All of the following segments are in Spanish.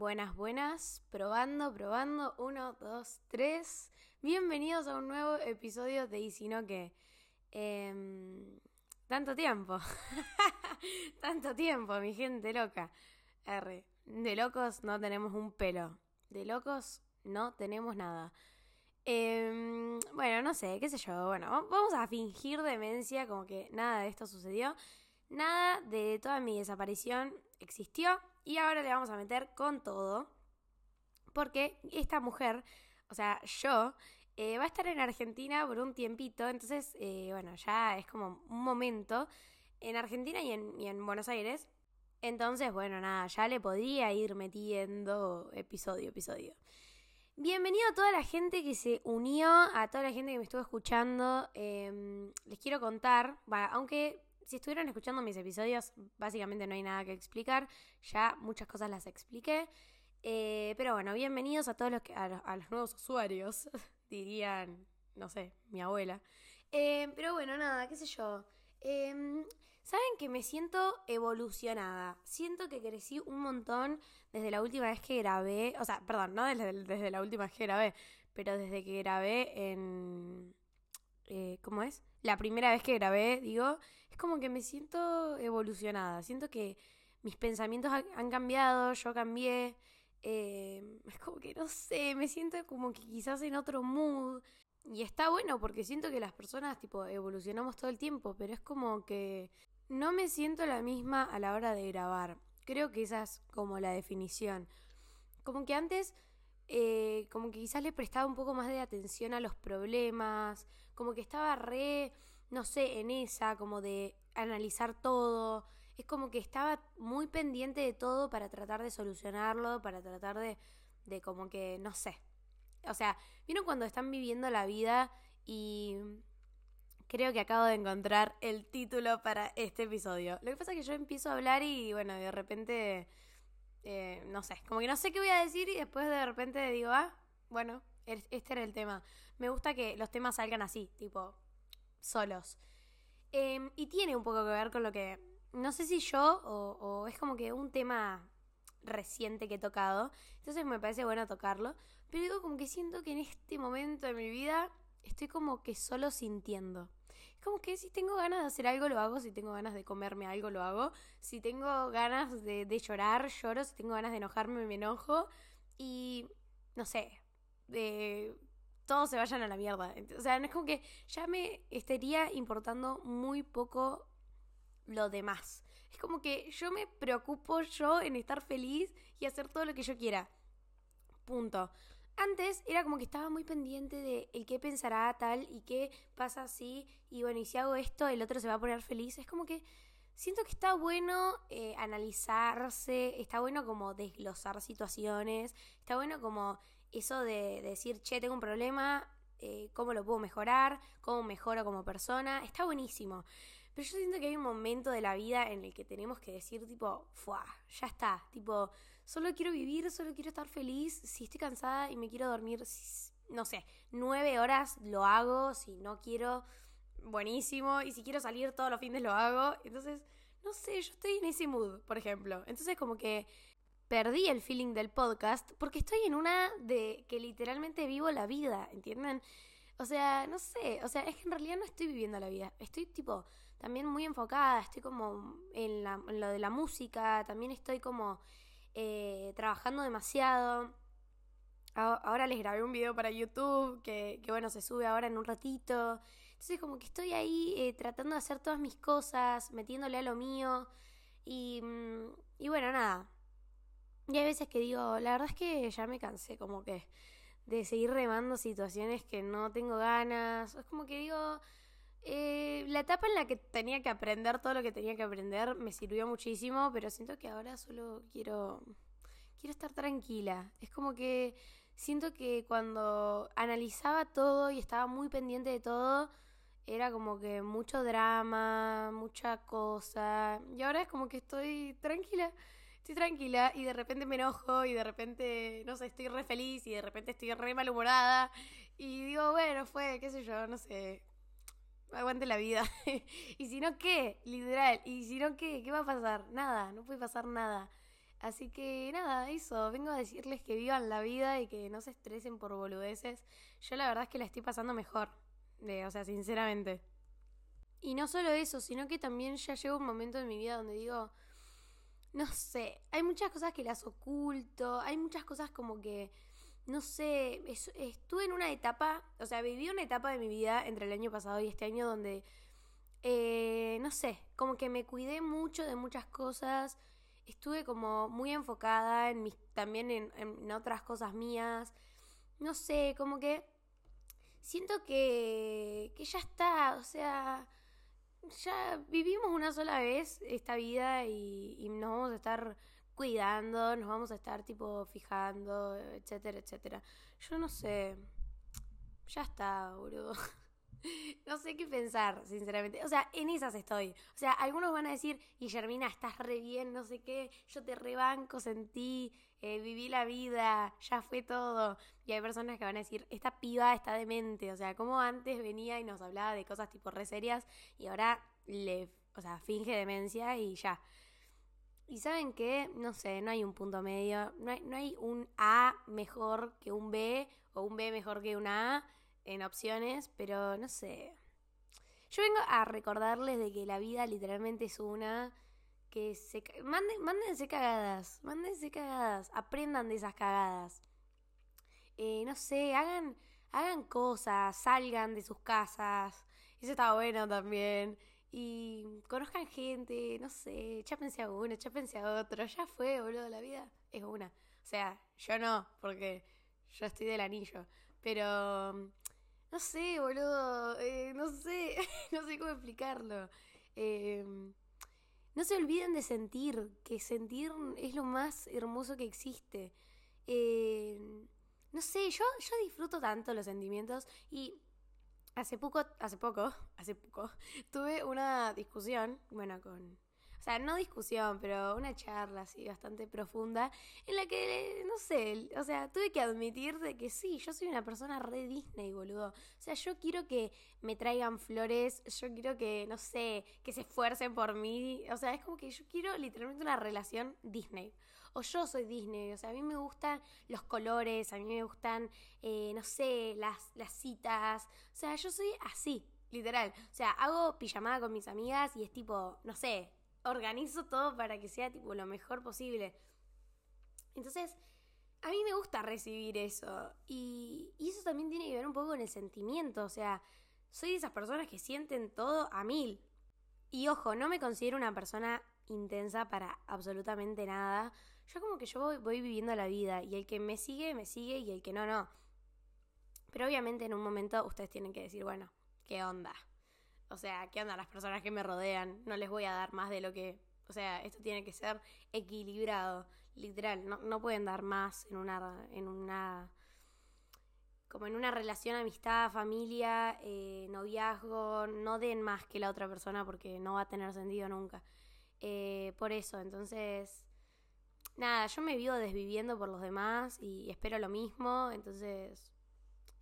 Buenas, buenas. Probando, probando. Uno, dos, tres. Bienvenidos a un nuevo episodio de Y si no que. Em, tanto tiempo. tanto tiempo, mi gente loca. R. De locos no tenemos un pelo. De locos no tenemos nada. Em, bueno, no sé, qué sé yo. Bueno, vamos a fingir demencia como que nada de esto sucedió. Nada de toda mi desaparición existió y ahora le vamos a meter con todo. Porque esta mujer, o sea, yo, eh, va a estar en Argentina por un tiempito. Entonces, eh, bueno, ya es como un momento en Argentina y en, y en Buenos Aires. Entonces, bueno, nada, ya le podría ir metiendo episodio, episodio. Bienvenido a toda la gente que se unió, a toda la gente que me estuvo escuchando. Em, les quiero contar, aunque si estuvieron escuchando mis episodios, básicamente no hay nada que explicar. Ya muchas cosas las expliqué. Eh, pero bueno, bienvenidos a todos los, que, a, los, nuevos usuarios, dirían, no sé, mi abuela. Eh, pero bueno, nada, qué sé yo. Em, Saben que me siento evolucionada. Siento que crecí un montón desde la última vez que grabé. O sea, perdón, no desde, desde la última vez que grabé, pero desde que grabé en. Eh, ¿Cómo es? La primera vez que grabé, digo, es como que me siento evolucionada. Siento que mis pensamientos han cambiado, yo cambié. Eh, es como que no sé, me siento como que quizás en otro mood. Y está bueno porque siento que las personas tipo evolucionamos todo el tiempo, pero es como que no me siento la misma a la hora de grabar. Creo que esa es como la definición. Como que antes, eh, como que quizás le prestaba un poco más de atención a los problemas, como que estaba re, no sé, en esa, como de analizar todo. Es como que estaba muy pendiente de todo para tratar de solucionarlo, para tratar de, de como que, no sé, o sea, ¿vieron cuando están viviendo la vida y creo que acabo de encontrar el título para este episodio? Lo que pasa es que yo empiezo a hablar y bueno, de repente, eh, no sé, como que no sé qué voy a decir y después de repente digo, ah, bueno, este era el tema. Me gusta que los temas salgan así, tipo, solos. Em, y tiene un poco que ver con lo que, no sé si yo o, o es como que un tema reciente que he tocado. Entonces me parece bueno tocarlo. Pero digo como que siento que en este momento de mi vida estoy como que solo sintiendo. Es como que si tengo ganas de hacer algo, lo hago. Si tengo ganas de comerme algo, lo hago. Si tengo ganas de, de llorar, lloro. Si tengo ganas de enojarme, me enojo. Y no sé, de todos se vayan a la mierda. O sea, no es como que ya me estaría importando muy poco lo demás. Es como que yo me preocupo yo en estar feliz y hacer todo lo que yo quiera. Punto. Antes era como que estaba muy pendiente de el qué pensará tal y qué pasa así y bueno, y si hago esto el otro se va a poner feliz. Es como que siento que está bueno eh, analizarse, está bueno como desglosar situaciones, está bueno como eso de, decir, che, tengo un problema, eh, cómo lo puedo mejorar, cómo mejoro como persona, está buenísimo. Pero yo siento que hay un momento de la vida en el que tenemos que decir, tipo, ¡fuah! Ya está. Tipo, solo quiero vivir, solo quiero estar feliz. Si estoy cansada y me quiero dormir, no sé, nueve horas lo hago. Si no quiero, buenísimo. Y si quiero salir todos los fines, lo hago. Entonces, no sé, yo estoy en ese mood, por ejemplo. Entonces, como que perdí el feeling del podcast porque estoy en una de que literalmente vivo la vida, ¿entienden? O sea, no sé, o sea, es que en realidad no estoy viviendo la vida. Estoy tipo también muy enfocada, estoy como en, lo de la música, también estoy como eh, trabajando demasiado. Ahora les grabé un video para YouTube que, bueno, se sube ahora en un ratito. Entonces como que estoy ahí eh, tratando de hacer todas mis cosas, metiéndole a lo mío. Y, mm, y bueno, nada. Y hay veces que digo, la verdad es que ya me cansé como que de seguir remando situaciones que no tengo ganas. Es como que digo, eh, la etapa en la que tenía que aprender todo lo que tenía que aprender me sirvió muchísimo, pero siento que ahora solo quiero quiero estar tranquila. Es como que siento que cuando analizaba todo y estaba muy pendiente de todo, era como que mucho drama, mucha cosa. Y ahora es como que estoy tranquila. Estoy tranquila y de repente me enojo y de repente, no sé, estoy re feliz y de repente estoy re malhumorada. Y digo, bueno, fue, qué sé yo, no sé, aguante la vida. y si no, ¿qué? Literal. Y si no, ¿qué? ¿Qué va a pasar? Nada, no puede pasar nada. Así que nada, eso, vengo a decirles que vivan la vida y que no se estresen por boludeces. Yo la verdad es que la estoy pasando mejor, de, o sea, sinceramente. Y no solo eso, sino que también ya llega un momento en mi vida donde digo, no sé, hay muchas cosas que las oculto, hay muchas cosas como que, no sé, estuve en una etapa, o sea, viví una etapa de mi vida entre el año pasado y este año donde, eh, no sé, como que me cuidé mucho de muchas cosas, estuve como muy enfocada en mis, también en, en otras cosas mías, no sé, como que siento que, que ya está, o sea ya vivimos una sola vez esta vida y, nos vamos a estar cuidando, nos vamos a estar tipo fijando, etcétera, etcétera. Yo no sé. Ya está, boludo. no sé qué pensar, sinceramente. O sea, en esas estoy. O sea, algunos van a decir, Guillermina, estás re bien, no sé qué, yo te rebanco, sentí, eh, viví la vida, ya fue todo. Y hay personas que van a decir, esta piba está demente. O sea, como antes venía y nos hablaba de cosas tipo re serias y ahora le, o sea, finge demencia y ya. Y saben qué, no sé, no hay un punto medio, no hay, no hay un A mejor que un B o un B mejor que un A en opciones, pero no sé. Yo vengo a recordarles de que la vida literalmente es una que se manden, mándense cagadas, mándense cagadas, aprendan de esas cagadas. Eh, no sé, hagan, hagan cosas, salgan de sus casas, eso está bueno también. Y conozcan gente, no sé, chápense a uno, chápense a otro, ya fue, boludo, la vida es una. O sea, yo no, porque yo estoy del anillo, pero no sé, boludo, eh, no sé, no sé cómo explicarlo. Eh, no se olviden de sentir, que sentir es lo más hermoso que existe. Eh, no sé, yo, yo disfruto tanto los sentimientos y hace poco, hace poco, hace poco, tuve una discusión, bueno, con o sea, no discusión, pero una charla así bastante profunda en la que, no sé, o sea, tuve que admitir de que sí, yo soy una persona re Disney, boludo. O sea, yo quiero que me traigan flores, yo quiero que, no sé, que se esfuercen por mí. O sea, es como que yo quiero literalmente una relación Disney. O yo soy Disney, o sea, a mí me gustan los colores, a mí me gustan, eh, no sé, las, las citas. O sea, yo soy así, literal. O sea, hago pijamada con mis amigas y es tipo, no sé, organizo todo para que sea tipo lo mejor posible. Entonces, a mí me gusta recibir eso. Y, eso también tiene que ver un poco con el sentimiento. O sea, soy de esas personas que sienten todo a mil. Y ojo, no me considero una persona intensa para absolutamente nada. Yo como que yo voy, voy viviendo la vida. Y el que me sigue, me sigue. Y el que no, no. Pero obviamente en un momento ustedes tienen que decir, bueno, ¿qué onda? O sea, ¿qué onda las personas que me rodean? No les voy a dar más de lo que... O sea, esto tiene que ser equilibrado, literal. No, no pueden dar más en una... En una como en una relación, amistad, familia, eh, noviazgo, no den más que la otra persona porque no va a tener sentido nunca. Eh, por eso, entonces, nada, yo me vivo desviviendo por los demás y espero lo mismo, entonces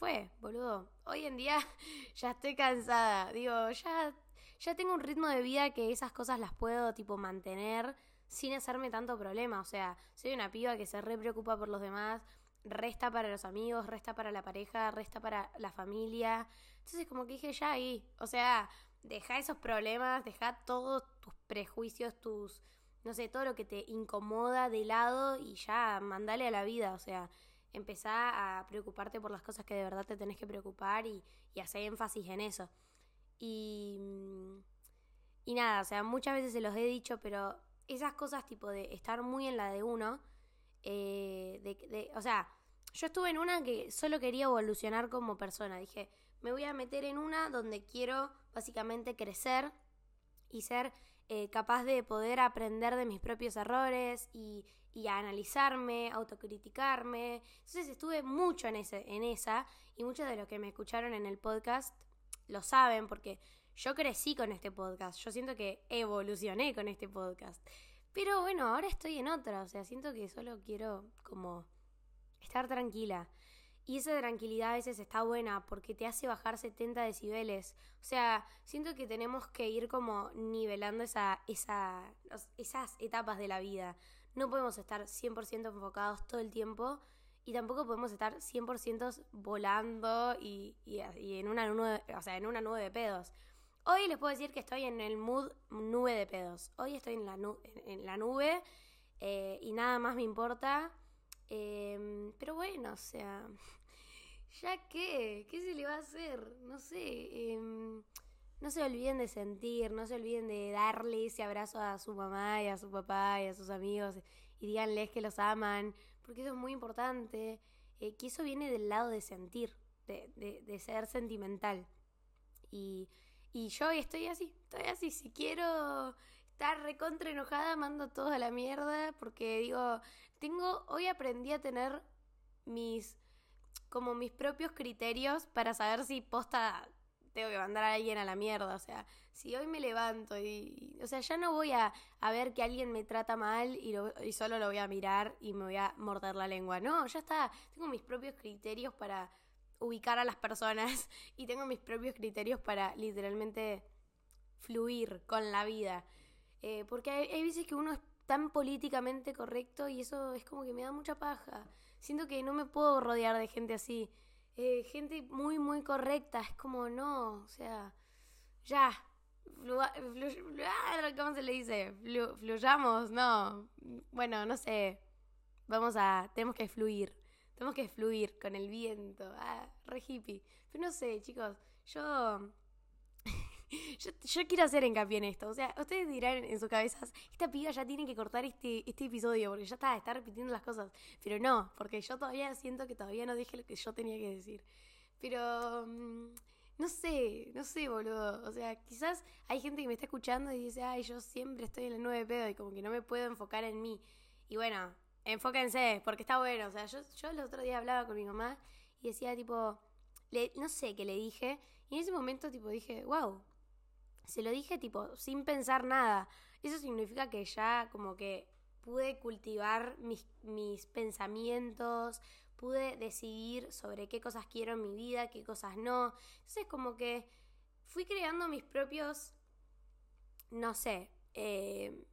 fue, boludo. Hoy en día ya estoy cansada. Digo, ya, ya tengo un ritmo de vida que esas cosas las puedo, tipo, mantener sin hacerme tanto problema. O sea, soy una piba que se re preocupa por los demás, resta para los amigos, resta para la pareja, resta para la familia. Entonces, como que dije, ya ahí. O sea, deja esos problemas, deja todos tus prejuicios, tus. No sé, todo lo que te incomoda de lado y ya mandale a la vida. O sea, empezá a preocuparte por las cosas que de verdad te tenés que preocupar y, y hacer énfasis en eso. Y, mm, y nada, o sea, muchas veces se los he dicho, pero esas cosas tipo de estar muy en la de uno, eh, de, o sea, yo estuve en una que solo quería evolucionar como persona. Dije, me voy a meter en una donde quiero básicamente crecer y ser eh, capaz de poder aprender de mis propios errores y, y a analizarme, autocriticarme. Entonces estuve mucho en, ese, en esa y muchos de los que me escucharon en el podcast lo saben porque yo crecí con este podcast, yo siento que evolucioné con este podcast. Pero bueno, ahora estoy en otra, o sea, siento que solo quiero como estar tranquila. Y esa tranquilidad a veces está buena porque te hace bajar 70 decibeles. O sea, siento que tenemos que ir como nivelando esa, esa, esas etapas de la vida. No podemos estar 100% enfocados todo el tiempo y tampoco podemos estar 100% volando y, en, una nube, o sea, en una nube de pedos. Hoy les puedo decir que estoy en el mood nube de pedos. Hoy estoy en la, en la nube eh, y nada más me importa. Em, pero bueno, o sea, ya qué, ¿qué se le va a hacer? No sé. Em, no se olviden de sentir, no se olviden de darle ese abrazo a su mamá y a su papá y a sus amigos y díganles que los aman, porque eso es muy importante, eh, que eso viene del lado de sentir, de, de, ser sentimental. Y, y yo estoy así, estoy así, si quiero estar recontra enojada, mando todo a la mierda, porque digo, tengo, hoy aprendí a tener mis, como mis propios criterios para saber si posta tengo que mandar a alguien a la mierda. O sea, si hoy me levanto y. O sea, ya no voy a, a ver que alguien me trata mal y, y solo lo voy a mirar y me voy a morder la lengua. No, ya está. Tengo mis propios criterios para ubicar a las personas y tengo mis propios criterios para literalmente fluir con la vida. Eh, porque hay, hay veces que uno es tan políticamente correcto y eso es como que me da mucha paja. Siento que no me puedo rodear de gente así. Eh, gente muy, muy correcta. Es como, no, o sea, ya. ¿Cómo se le dice? fluyamos, no. Bueno, no sé. Vamos a. Tenemos que fluir. Tenemos que fluir con el viento. Ah, re hippie. Pero no sé, chicos. Yo yo, quiero hacer hincapié en esto. O sea, ustedes dirán en sus cabezas, esta piba ya tiene que cortar este, este episodio porque ya está, está repitiendo las cosas. Pero no, porque yo todavía siento que todavía no dije lo que yo tenía que decir. Pero... Mm, no sé, no sé, boludo. O sea, quizás hay gente que me está escuchando y dice, ay, yo siempre estoy en la nueve pedo y como que no me puedo enfocar en mí. Y bueno, enfóquense, porque está bueno. O sea, yo, yo el otro día hablaba con mi mamá y decía, tipo, no sé qué le dije. Y en ese momento, tipo, dije, wow, se lo dije tipo sin pensar nada. Eso significa que ya como que pude cultivar mis, mis pensamientos, pude decidir sobre qué cosas quiero en mi vida, qué cosas no. Entonces como que fui creando mis propios, no sé, eh,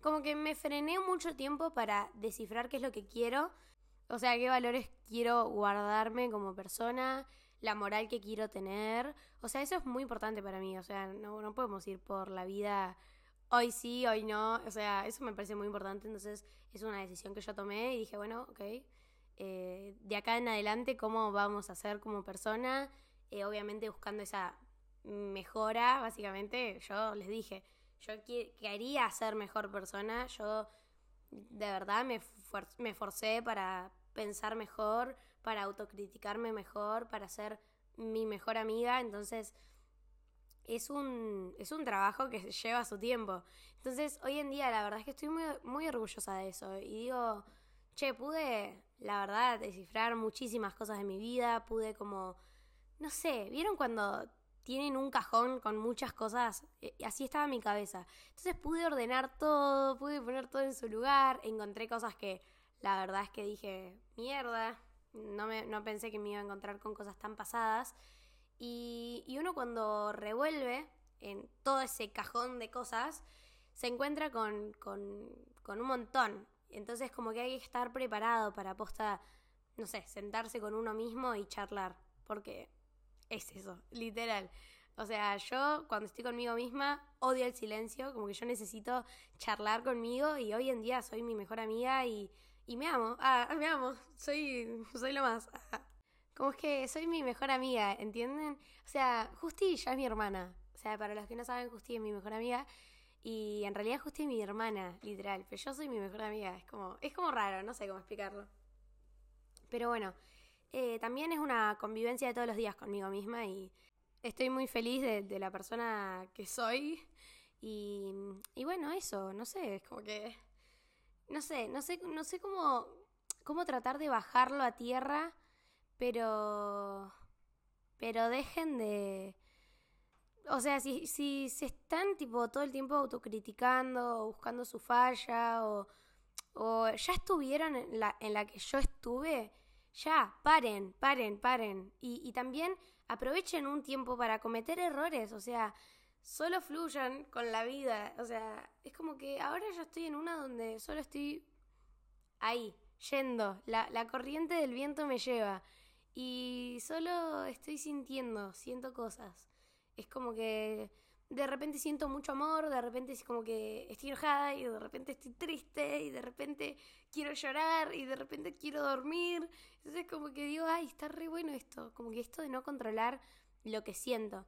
como que me frené mucho tiempo para descifrar qué es lo que quiero, o sea, qué valores quiero guardarme como persona, la moral que quiero tener. O sea, eso es muy importante para mí. O sea, no, no podemos ir por la vida hoy sí, hoy no. O sea, eso me parece muy importante. Entonces, es una decisión que yo tomé y dije, bueno, ok. Eh, de acá en adelante, ¿cómo vamos a ser como persona? Eh, obviamente buscando esa mejora, básicamente, yo les dije, yo quería ser mejor persona, yo de verdad me, me forcé para pensar mejor, para autocriticarme mejor, para ser mi mejor amiga. Entonces, es un, es un trabajo que lleva su tiempo. Entonces, hoy en día, la verdad es que estoy muy, muy orgullosa de eso. Y digo, che, pude, la verdad, descifrar muchísimas cosas de mi vida. Pude como, no sé, ¿vieron cuando tienen un cajón con muchas cosas? E, y así estaba mi cabeza. Entonces pude ordenar todo, pude poner todo en su lugar. Encontré cosas que la verdad es que dije, mierda, no, me, no pensé que me iba a encontrar con cosas tan pasadas. Y, y uno cuando revuelve en todo ese cajón de cosas, se encuentra con, con, con un montón. Entonces como que hay que estar preparado para posta, no sé, sentarse con uno mismo y charlar. Porque es eso, literal. O sea, yo cuando estoy conmigo misma odio el silencio, como que yo necesito charlar conmigo y hoy en día soy mi mejor amiga y y me amo, ah, me amo, soy, soy lo más. Como es que soy mi mejor amiga, ¿entienden? O sea, Justi ya es mi hermana. O sea, para los que no saben, Justi es mi mejor amiga. Y en realidad Justi es mi hermana, literal. Pero yo soy mi mejor amiga. Es como, es como raro, no sé cómo explicarlo. Pero bueno, eh, también es una convivencia de todos los días conmigo misma y estoy muy feliz de, de la persona que soy. Y, y bueno, eso, no sé, es como que no sé, no sé, no sé cómo, cómo tratar de bajarlo a tierra, pero, pero dejen de, o sea, si, si se están tipo todo el tiempo autocriticando o buscando su falla o, o ya estuvieron en la, en la que yo estuve, ya, paren, paren, paren. Y, y también aprovechen un tiempo para cometer errores, o sea, solo fluyan con la vida. O sea, es como que ahora yo estoy en una donde solo estoy ahí, yendo. La, la corriente del viento me lleva. Y solo estoy sintiendo, siento cosas. Es como que de repente siento mucho amor, de repente es como que estoy enojada y de repente estoy triste y de repente quiero llorar y de repente quiero dormir. Entonces como que digo, ay, está re bueno esto, como que esto de no controlar lo que siento.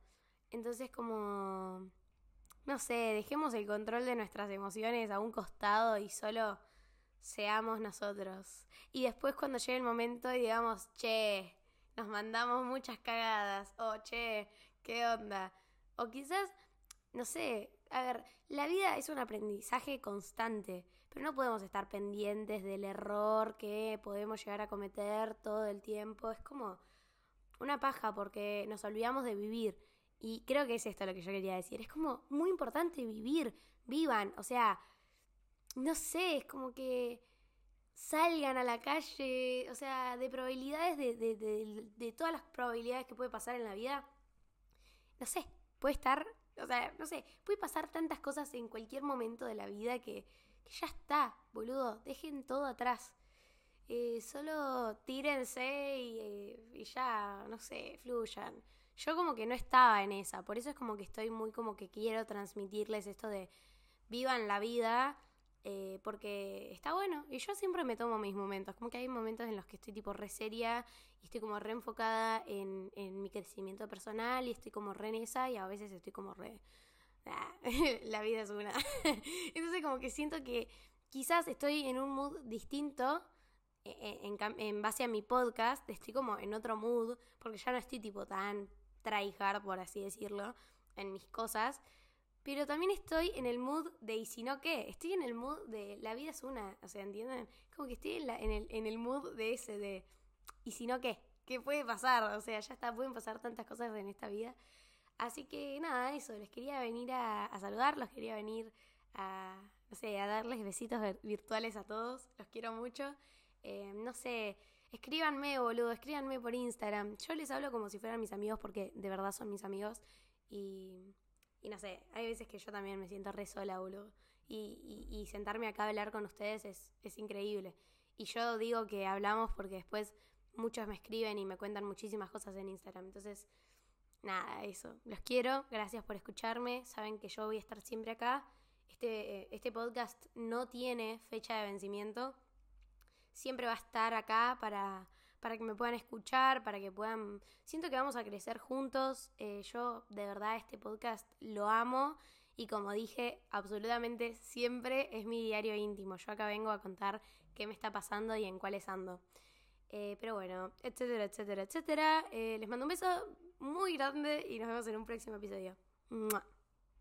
Entonces como, no sé, dejemos el control de nuestras emociones a un costado y solo seamos nosotros. Y después cuando llegue el momento y digamos, che, nos mandamos muchas cagadas, o che, ¿qué onda? O quizás no sé, a ver, la vida es un aprendizaje constante, pero no podemos estar pendientes del error que podemos llegar a cometer todo el tiempo. Es como una paja porque nos olvidamos de vivir. Y creo que es esto lo que yo quería decir. Es como muy importante vivir, vivan, o sea, no sé, es como que salgan a la calle, o sea, de probabilidades, de, de, de, todas las probabilidades que puede pasar en la vida, no sé, puede estar o sea, no sé, puede pasar tantas cosas en cualquier momento de la vida que, ya está, boludo, dejen todo atrás. Eh, solo tírense eh, y, ya, no sé, fluyan. Yo como que no estaba en esa, por eso es como que estoy muy como que quiero transmitirles esto de vivan la vida, eh, porque está bueno. Y yo siempre me tomo mis momentos, como que hay momentos en los que estoy tipo re seria y estoy como re enfocada en, en mi crecimiento personal y estoy como re en esa y a veces estoy como re... La vida es una. Entonces como que siento que quizás estoy en un mood distinto e, e, en, en, base a mi podcast, estoy como en otro mood, porque ya no estoy tipo tan tryhard, por así decirlo, en mis cosas. Pero también estoy en el mood de ¿y si no qué? Estoy en el mood de la vida es una, o sea, ¿entienden? Como que estoy en, en, el, en el mood de ese de ¿y si no qué? ¿Qué puede pasar? O sea, ya está, pueden pasar tantas cosas en esta vida. Así que nada, eso, les quería venir a, a saludarlos, quería venir a, no sé, a darles besitos virtuales a todos, los quiero mucho. Eh, no sé, escríbanme, boludo, escríbanme por Instagram. Yo les hablo como si fueran mis amigos porque de verdad son mis amigos y y no sé, hay veces que yo también me siento re sola, boludo. Y, y, sentarme acá a hablar con ustedes es, es increíble. Y yo digo que hablamos porque después muchos me escriben y me cuentan muchísimas cosas en Instagram. Entonces, nada, eso. Los quiero, gracias por escucharme. Saben que yo voy a estar siempre acá. Este, eh, este podcast no tiene fecha de vencimiento. Siempre va a estar acá para, para que me puedan escuchar, para que puedan... Siento que vamos a crecer juntos. Eh, yo de verdad este podcast lo amo y como dije, absolutamente siempre es mi diario íntimo. Yo acá vengo a contar qué me está pasando y en cuáles ando. Eh, pero bueno, etcétera, etcétera, etcétera. Eh, les mando un beso muy grande y nos vemos en un próximo episodio.